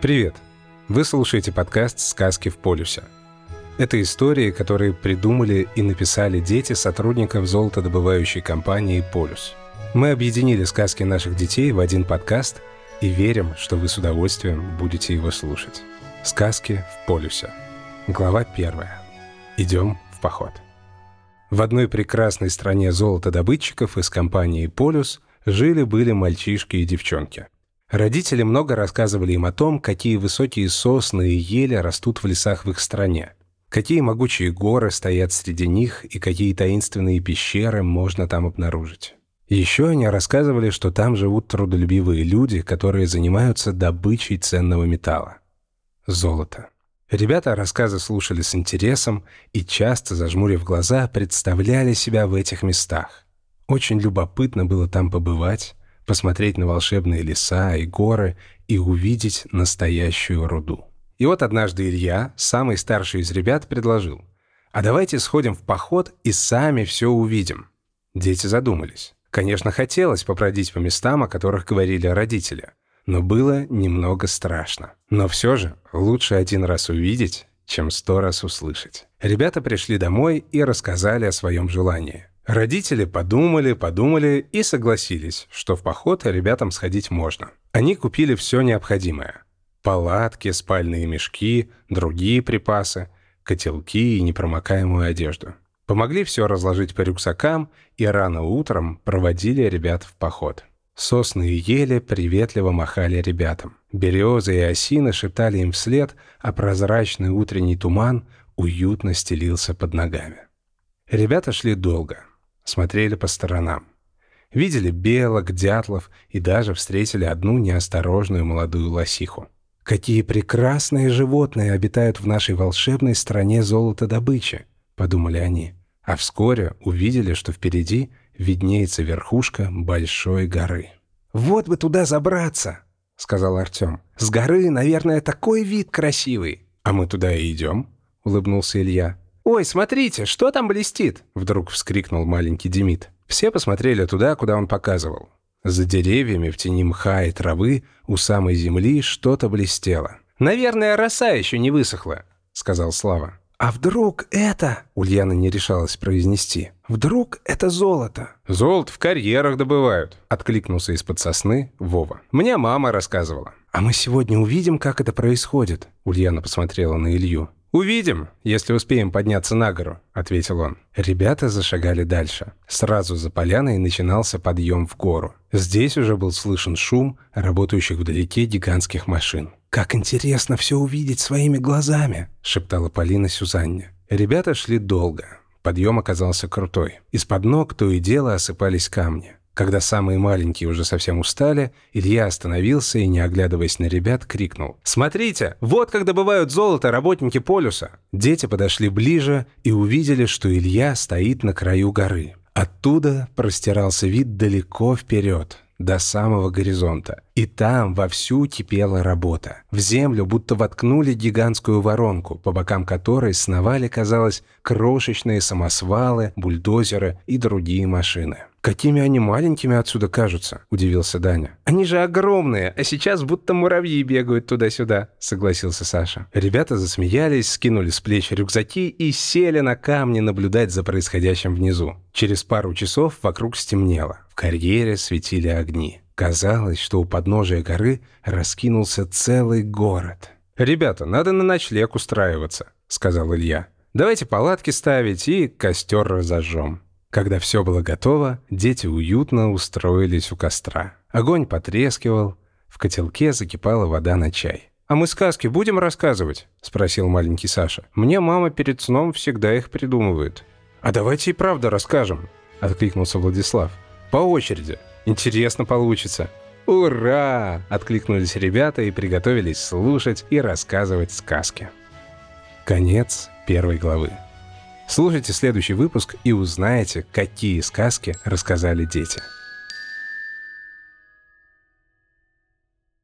Привет! Вы слушаете подкаст «Сказки в полюсе». Это истории, которые придумали и написали дети сотрудников золотодобывающей компании «Полюс». Мы объединили сказки наших детей в один подкаст и верим, что вы с удовольствием будете его слушать. Сказки в полюсе. Глава первая. Идем в поход. В одной прекрасной стране золотодобытчиков из компании «Полюс» жили-были мальчишки и девчонки – Родители много рассказывали им о том, какие высокие сосны и ели растут в лесах в их стране, какие могучие горы стоят среди них и какие таинственные пещеры можно там обнаружить. Еще они рассказывали, что там живут трудолюбивые люди, которые занимаются добычей ценного металла – золота. Ребята рассказы слушали с интересом и часто, зажмурив глаза, представляли себя в этих местах. Очень любопытно было там побывать, посмотреть на волшебные леса и горы и увидеть настоящую руду. И вот однажды Илья, самый старший из ребят, предложил, «А давайте сходим в поход и сами все увидим». Дети задумались. Конечно, хотелось побродить по местам, о которых говорили родители, но было немного страшно. Но все же лучше один раз увидеть, чем сто раз услышать. Ребята пришли домой и рассказали о своем желании. Родители подумали, подумали и согласились, что в поход ребятам сходить можно. Они купили все необходимое. Палатки, спальные мешки, другие припасы, котелки и непромокаемую одежду. Помогли все разложить по рюкзакам и рано утром проводили ребят в поход. Сосны и ели приветливо махали ребятам. Березы и осины шептали им вслед, а прозрачный утренний туман уютно стелился под ногами. Ребята шли долго — смотрели по сторонам. Видели белок, дятлов и даже встретили одну неосторожную молодую лосиху. «Какие прекрасные животные обитают в нашей волшебной стране золотодобычи», — подумали они. А вскоре увидели, что впереди виднеется верхушка большой горы. «Вот бы туда забраться!» — сказал Артем. «С горы, наверное, такой вид красивый!» «А мы туда и идем!» — улыбнулся Илья. «Ой, смотрите, что там блестит?» — вдруг вскрикнул маленький Демид. Все посмотрели туда, куда он показывал. За деревьями в тени мха и травы у самой земли что-то блестело. «Наверное, роса еще не высохла», — сказал Слава. «А вдруг это...» — Ульяна не решалась произнести. «Вдруг это золото?» «Золото в карьерах добывают», — откликнулся из-под сосны Вова. «Мне мама рассказывала». «А мы сегодня увидим, как это происходит?» Ульяна посмотрела на Илью. «Увидим, если успеем подняться на гору», — ответил он. Ребята зашагали дальше. Сразу за поляной начинался подъем в гору. Здесь уже был слышен шум работающих вдалеке гигантских машин. «Как интересно все увидеть своими глазами!» — шептала Полина Сюзанне. Ребята шли долго. Подъем оказался крутой. Из-под ног то и дело осыпались камни. Когда самые маленькие уже совсем устали, Илья остановился и, не оглядываясь на ребят, крикнул. «Смотрите, вот как добывают золото работники полюса!» Дети подошли ближе и увидели, что Илья стоит на краю горы. Оттуда простирался вид далеко вперед, до самого горизонта. И там вовсю кипела работа. В землю будто воткнули гигантскую воронку, по бокам которой сновали, казалось, крошечные самосвалы, бульдозеры и другие машины. «Какими они маленькими отсюда кажутся?» – удивился Даня. «Они же огромные, а сейчас будто муравьи бегают туда-сюда», – согласился Саша. Ребята засмеялись, скинули с плеч рюкзаки и сели на камни наблюдать за происходящим внизу. Через пару часов вокруг стемнело. В карьере светили огни. Казалось, что у подножия горы раскинулся целый город. «Ребята, надо на ночлег устраиваться», — сказал Илья. «Давайте палатки ставить и костер разожжем». Когда все было готово, дети уютно устроились у костра. Огонь потрескивал, в котелке закипала вода на чай. «А мы сказки будем рассказывать?» — спросил маленький Саша. «Мне мама перед сном всегда их придумывает». «А давайте и правда расскажем», — откликнулся Владислав. «По очереди. Интересно получится». «Ура!» — откликнулись ребята и приготовились слушать и рассказывать сказки. Конец первой главы. Слушайте следующий выпуск и узнаете, какие сказки рассказали дети.